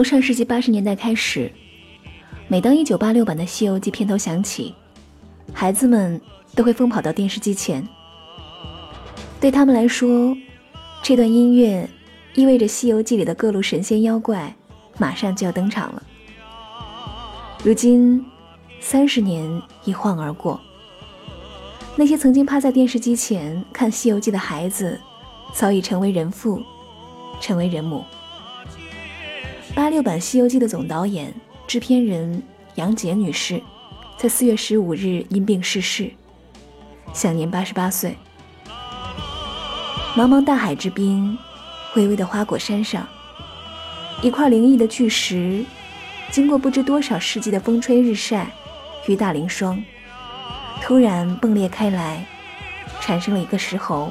从上世纪八十年代开始，每当一九八六版的《西游记》片头响起，孩子们都会疯跑到电视机前。对他们来说，这段音乐意味着《西游记》里的各路神仙妖怪马上就要登场了。如今，三十年一晃而过，那些曾经趴在电视机前看《西游记》的孩子，早已成为人父，成为人母。八六版《西游记》的总导演、制片人杨洁女士，在四月十五日因病逝世，享年八十八岁。茫茫大海之滨，巍巍的花果山上，一块灵异的巨石，经过不知多少世纪的风吹日晒、雨打凌霜，突然崩裂开来，产生了一个石猴。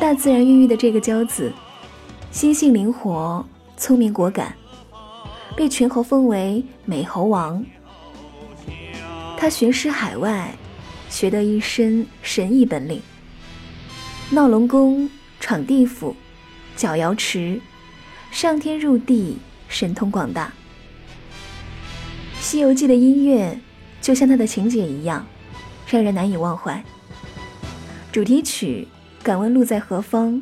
大自然孕育的这个骄子，心性灵活。聪明果敢，被群猴封为美猴王。他巡视海外，学得一身神异本领，闹龙宫、闯地府、搅瑶池，上天入地，神通广大。《西游记》的音乐就像他的情节一样，让人难以忘怀。主题曲《敢问路在何方》，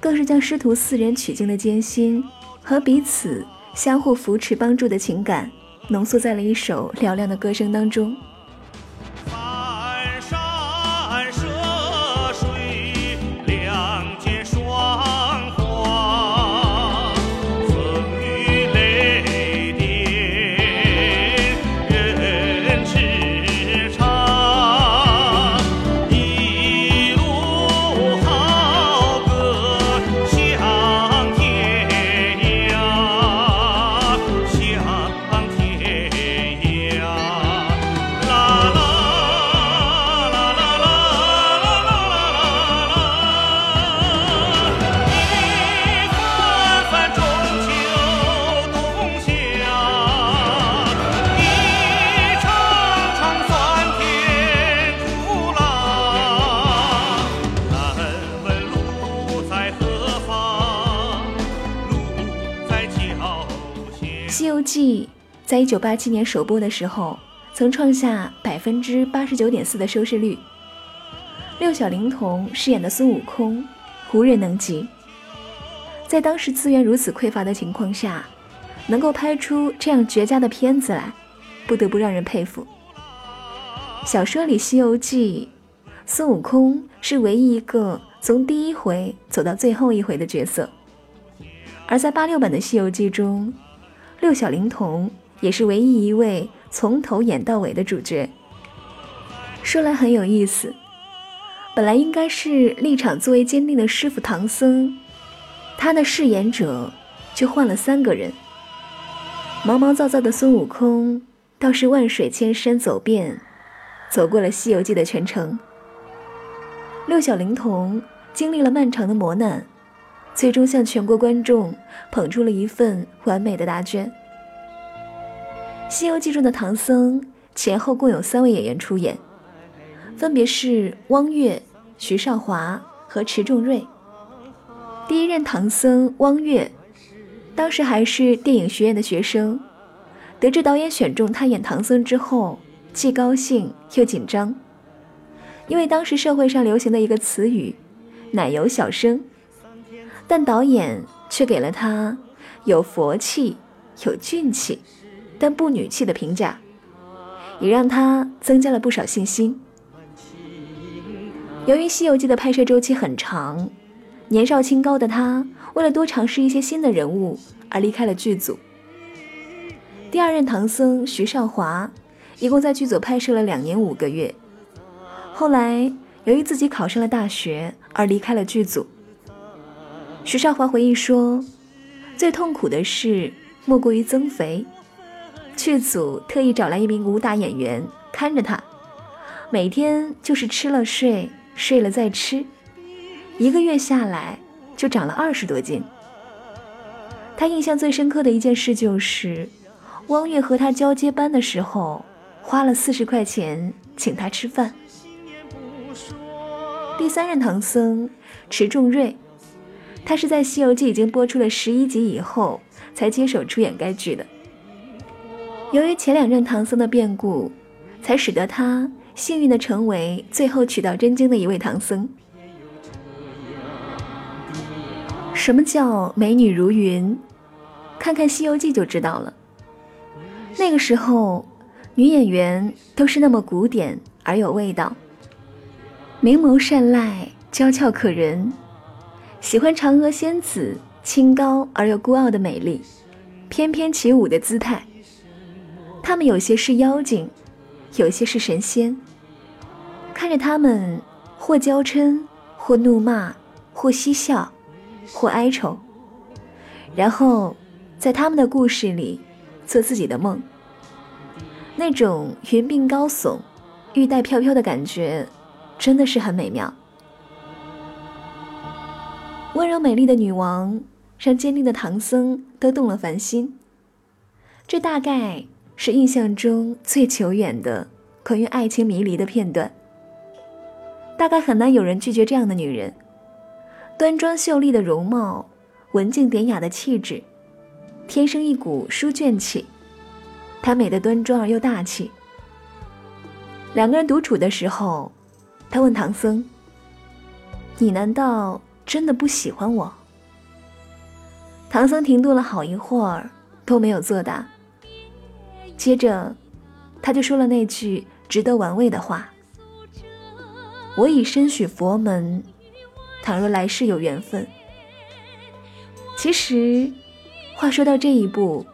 更是将师徒四人取经的艰辛。和彼此相互扶持、帮助的情感，浓缩在了一首嘹亮的歌声当中。在一九八七年首播的时候，曾创下百分之八十九点四的收视率。六小龄童饰演的孙悟空，无人能及。在当时资源如此匮乏的情况下，能够拍出这样绝佳的片子来，不得不让人佩服。小说里《西游记》，孙悟空是唯一一个从第一回走到最后一回的角色，而在八六版的《西游记》中，六小龄童。也是唯一一位从头演到尾的主角。说来很有意思，本来应该是立场最为坚定的师傅唐僧，他的饰演者却换了三个人。毛毛躁躁的孙悟空倒是万水千山走遍，走过了《西游记》的全程。六小龄童经历了漫长的磨难，最终向全国观众捧出了一份完美的答卷。《西游记》中的唐僧前后共有三位演员出演，分别是汪岳、徐少华和迟重瑞。第一任唐僧汪岳，当时还是电影学院的学生，得知导演选中他演唐僧之后，既高兴又紧张。因为当时社会上流行的一个词语“奶油小生”，但导演却给了他有佛气、有俊气，但不女气的评价，也让他增加了不少信心。由于《西游记》的拍摄周期很长，年少清高的他为了多尝试一些新的人物而离开了剧组。第二任唐僧徐少华一共在剧组拍摄了两年五个月，后来由于自己考上了大学而离开了剧组。徐少华回忆说：“最痛苦的事莫过于增肥，剧组特意找来一名武打演员看着他，每天就是吃了睡。”睡了再吃，一个月下来就长了二十多斤。他印象最深刻的一件事就是，汪月和他交接班的时候，花了四十块钱请他吃饭。第三任唐僧迟重瑞，他是在《西游记》已经播出了十一集以后才接手出演该剧的。由于前两任唐僧的变故，才使得他。幸运的成为最后取到真经的一位唐僧。什么叫美女如云？看看《西游记》就知道了。那个时候，女演员都是那么古典而有味道，明眸善睐，娇俏可人，喜欢嫦娥仙子清高而又孤傲的美丽，翩翩起舞的姿态。她们有些是妖精。有些是神仙，看着他们或娇嗔，或怒骂，或嬉笑，或哀愁，然后在他们的故事里做自己的梦。那种云鬓高耸、玉带飘飘的感觉，真的是很美妙。温柔美丽的女王，让坚定的唐僧都动了凡心。这大概。是印象中最久远的关于爱情迷离的片段。大概很难有人拒绝这样的女人，端庄秀丽的容貌，文静典雅的气质，天生一股书卷气。她美得端庄而又大气。两个人独处的时候，他问唐僧：“你难道真的不喜欢我？”唐僧停顿了好一会儿，都没有作答。接着，他就说了那句值得玩味的话：“我已身许佛门，倘若来世有缘分。”其实，话说到这一步，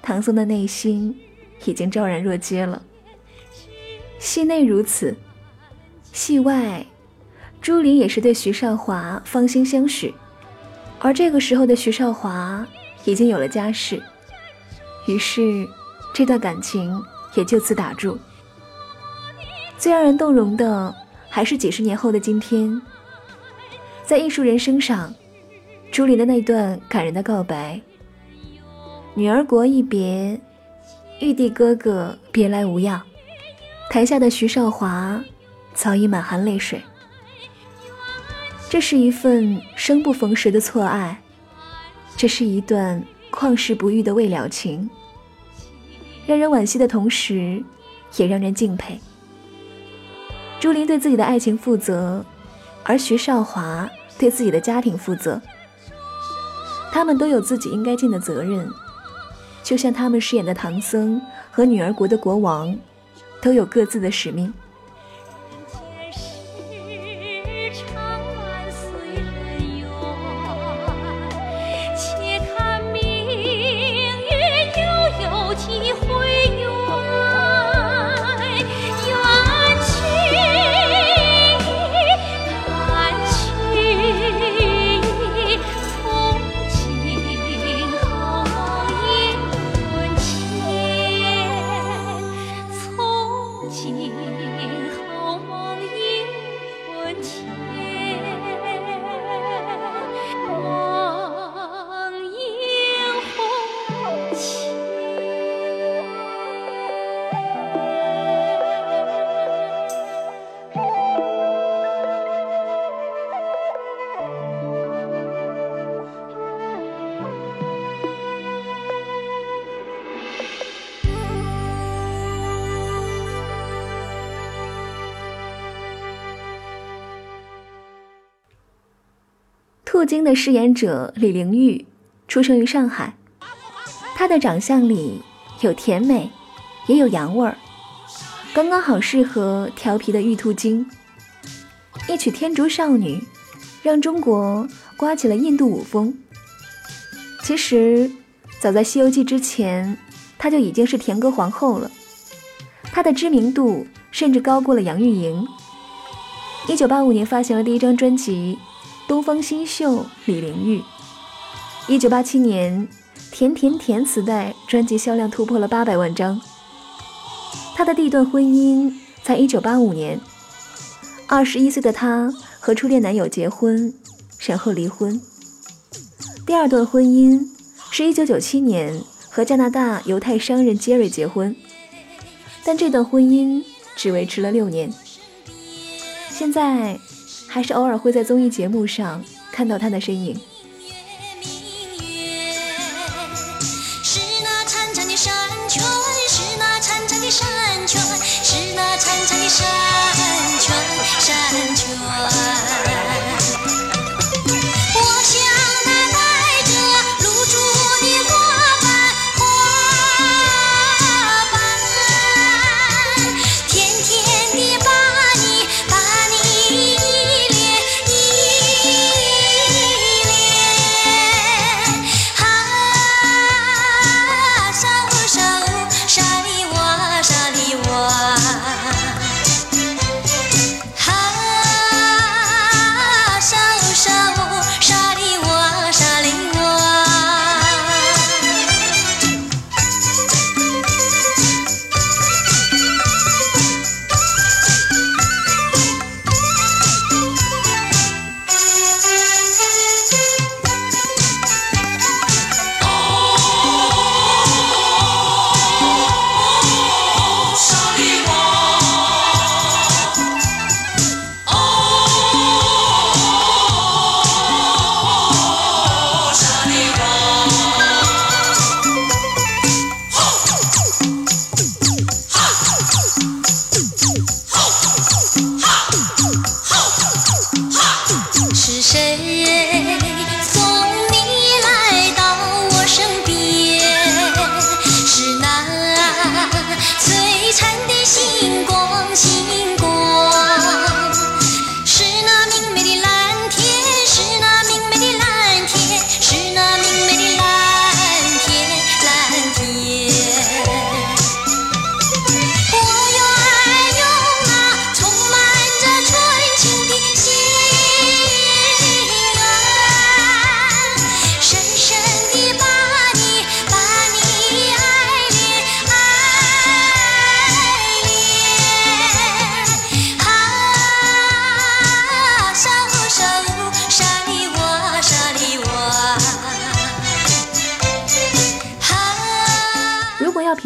唐僧的内心已经昭然若揭了。戏内如此，戏外，朱琳也是对徐少华芳心相许，而这个时候的徐少华已经有了家室，于是。这段感情也就此打住。最让人动容的，还是几十年后的今天，在艺术人生上，朱琳的那段感人的告白：“女儿国一别，玉帝哥哥别来无恙。”台下的徐少华早已满含泪水。这是一份生不逢时的错爱，这是一段旷世不遇的未了情。让人惋惜的同时，也让人敬佩。朱琳对自己的爱情负责，而徐少华对自己的家庭负责。他们都有自己应该尽的责任，就像他们饰演的唐僧和女儿国的国王，都有各自的使命。好后梦一魂牵。兔精的饰演者李玲玉出生于上海，她的长相里有甜美，也有洋味儿，刚刚好适合调皮的玉兔精。一曲《天竺少女》让中国刮起了印度舞风。其实，早在《西游记》之前，她就已经是甜歌皇后了。她的知名度甚至高过了杨钰莹。一九八五年发行了第一张专辑。东方新秀李玲玉，一九八七年《甜甜甜》磁带专辑销量突破了八百万张。她的第一段婚姻在一九八五年，二十一岁的她和初恋男友结婚，然后离婚。第二段婚姻是一九九七年和加拿大犹太商人杰瑞结婚，但这段婚姻只维持了六年。现在。还是偶尔会在综艺节目上看到他的身影。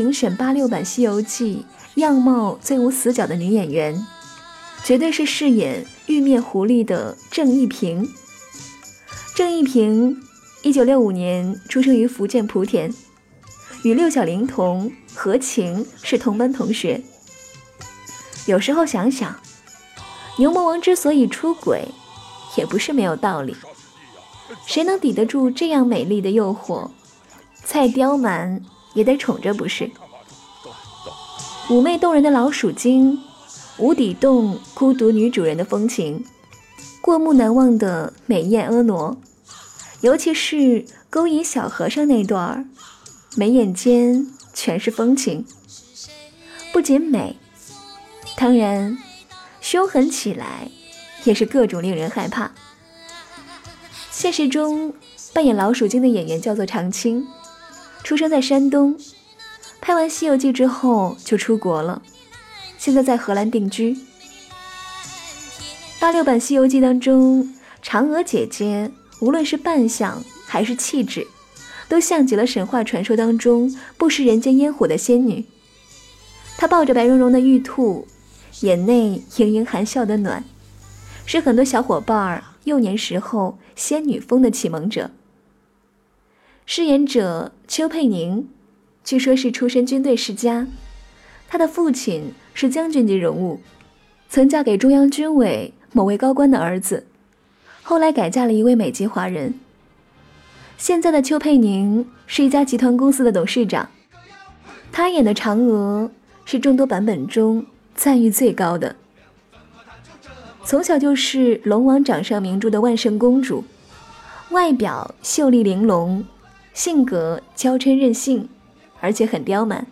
评选八六版《西游记》样貌最无死角的女演员，绝对是饰演玉面狐狸的郑义平。郑义平，一九六五年出生于福建莆田，与六小龄童何晴是同班同学。有时候想想，牛魔王之所以出轨，也不是没有道理。谁能抵得住这样美丽的诱惑？蔡刁蛮。也得宠着不是？妩媚动人的老鼠精，无底洞孤独女主人的风情，过目难忘的美艳婀娜，尤其是勾引小和尚那段儿，眉眼间全是风情。不仅美，当然凶狠起来也是各种令人害怕。现实中扮演老鼠精的演员叫做常青。出生在山东，拍完《西游记》之后就出国了，现在在荷兰定居。八六版《西游记》当中，嫦娥姐姐无论是扮相还是气质，都像极了神话传说当中不食人间烟火的仙女。她抱着白茸茸的玉兔，眼内盈盈含笑的暖，是很多小伙伴幼年时候仙女风的启蒙者。饰演者邱佩宁，据说是出身军队世家，他的父亲是将军级人物，曾嫁给中央军委某位高官的儿子，后来改嫁了一位美籍华人。现在的邱佩宁是一家集团公司的董事长，她演的嫦娥是众多版本中赞誉最高的。从小就是龙王掌上明珠的万圣公主，外表秀丽玲珑，性格娇嗔任性，而且很刁蛮。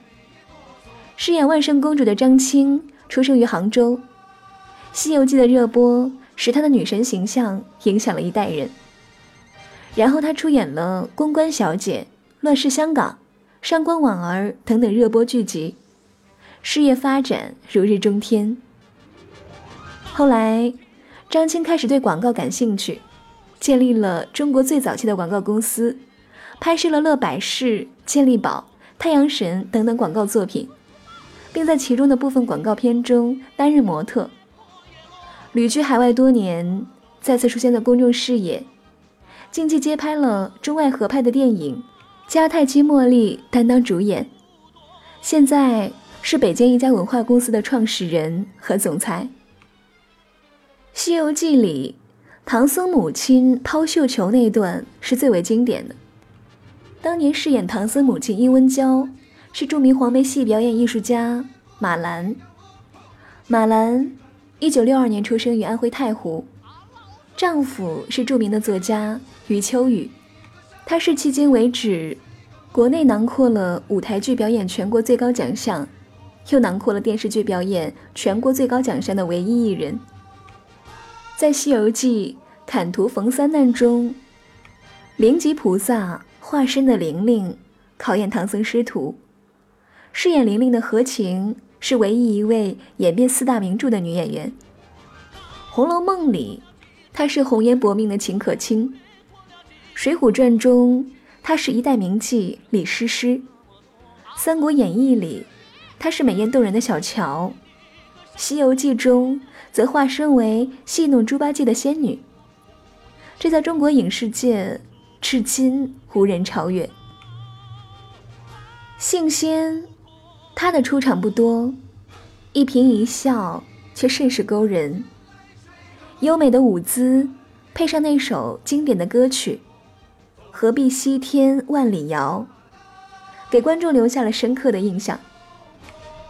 饰演万圣公主的张青出生于杭州，《西游记》的热播使她的女神形象影响了一代人。然后她出演了《公关小姐》《乱世香港》《上官婉儿》等等热播剧集，事业发展如日中天。后来，张青开始对广告感兴趣，建立了中国最早期的广告公司，拍摄了乐百氏、健力宝、太阳神等等广告作品，并在其中的部分广告片中担任模特。旅居海外多年，再次出现在公众视野，近期接拍了中外合拍的电影，加泰基茉莉担当主演，现在是北京一家文化公司的创始人和总裁。《西游记》里，唐僧母亲抛绣球那段是最为经典的。当年饰演唐僧母亲殷温娇是著名黄梅戏表演艺术家马兰。马兰，一九六二年出生于安徽太湖，丈夫是著名的作家余秋雨。她是迄今为止国内囊括了舞台剧表演全国最高奖项，又囊括了电视剧表演全国最高奖项的唯一艺人。在《西游记》坎途逢三难中，灵吉菩萨化身的玲玲考验唐僧师徒。饰演玲玲的何晴是唯一一位演遍四大名著的女演员。《红楼梦》里，她是红颜薄命的秦可卿；《水浒传》中，她是一代名妓李师师；《三国演义》里，她是美艳动人的小乔；《西游记》中。则化身为戏弄猪八戒的仙女，这在中国影视界至今无人超越。杏仙，她的出场不多，一颦一笑却甚是勾人。优美的舞姿配上那首经典的歌曲《何必西天万里遥》，给观众留下了深刻的印象。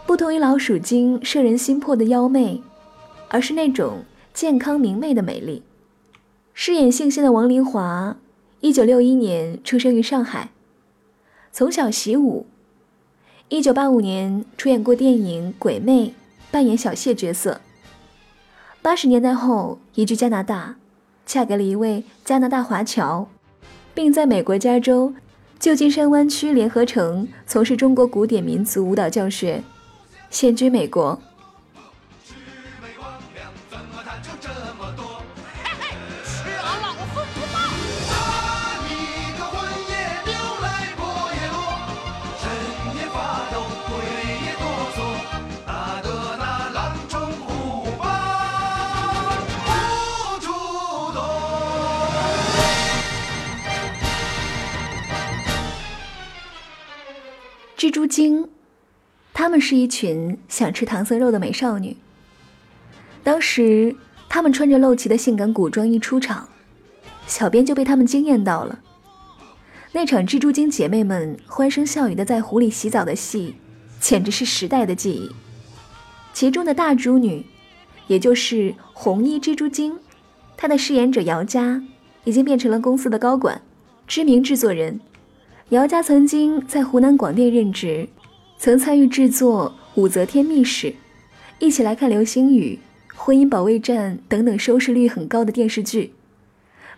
不同于老鼠精摄人心魄的妖媚。而是那种健康明媚的美丽。饰演杏仙的王林华，一九六一年出生于上海，从小习武。一九八五年出演过电影《鬼魅》，扮演小谢角色。八十年代后移居加拿大，嫁给了一位加拿大华侨，并在美国加州旧金山湾区联合城从事中国古典民族舞蹈教学，现居美国。蜘蛛精，她们是一群想吃唐僧肉的美少女。当时，她们穿着露脐的性感古装一出场，小编就被她们惊艳到了。那场蜘蛛精姐妹们欢声笑语的在湖里洗澡的戏，简直是时代的记忆。其中的大猪女，也就是红衣蜘蛛精，她的饰演者姚佳已经变成了公司的高管，知名制作人。姚家曾经在湖南广电任职，曾参与制作《武则天秘史》《一起来看流星雨》《婚姻保卫战》等等收视率很高的电视剧，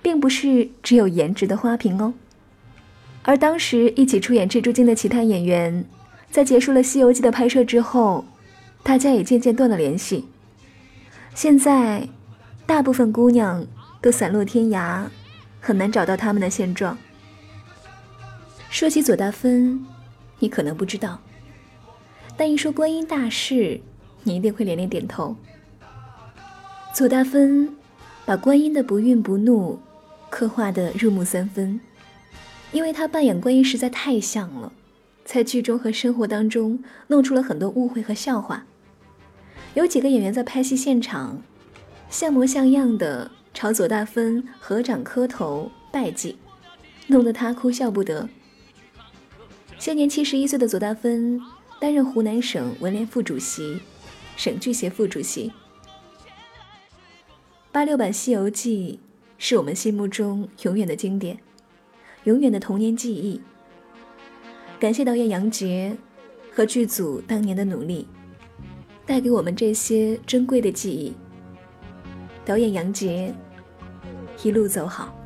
并不是只有颜值的花瓶哦。而当时一起出演蜘蛛精的其他演员，在结束了《西游记》的拍摄之后，大家也渐渐断了联系。现在，大部分姑娘都散落天涯，很难找到他们的现状。说起左大芬，你可能不知道，但一说观音大士，你一定会连连点头。左大芬把观音的不孕不怒刻画的入木三分，因为他扮演观音实在太像了，在剧中和生活当中弄出了很多误会和笑话。有几个演员在拍戏现场像模像样的朝左大芬合掌磕头拜祭，弄得他哭笑不得。现年七十一岁的左大芬担任湖南省文联副主席、省剧协副主席。八六版《西游记》是我们心目中永远的经典，永远的童年记忆。感谢导演杨洁和剧组当年的努力，带给我们这些珍贵的记忆。导演杨洁，一路走好。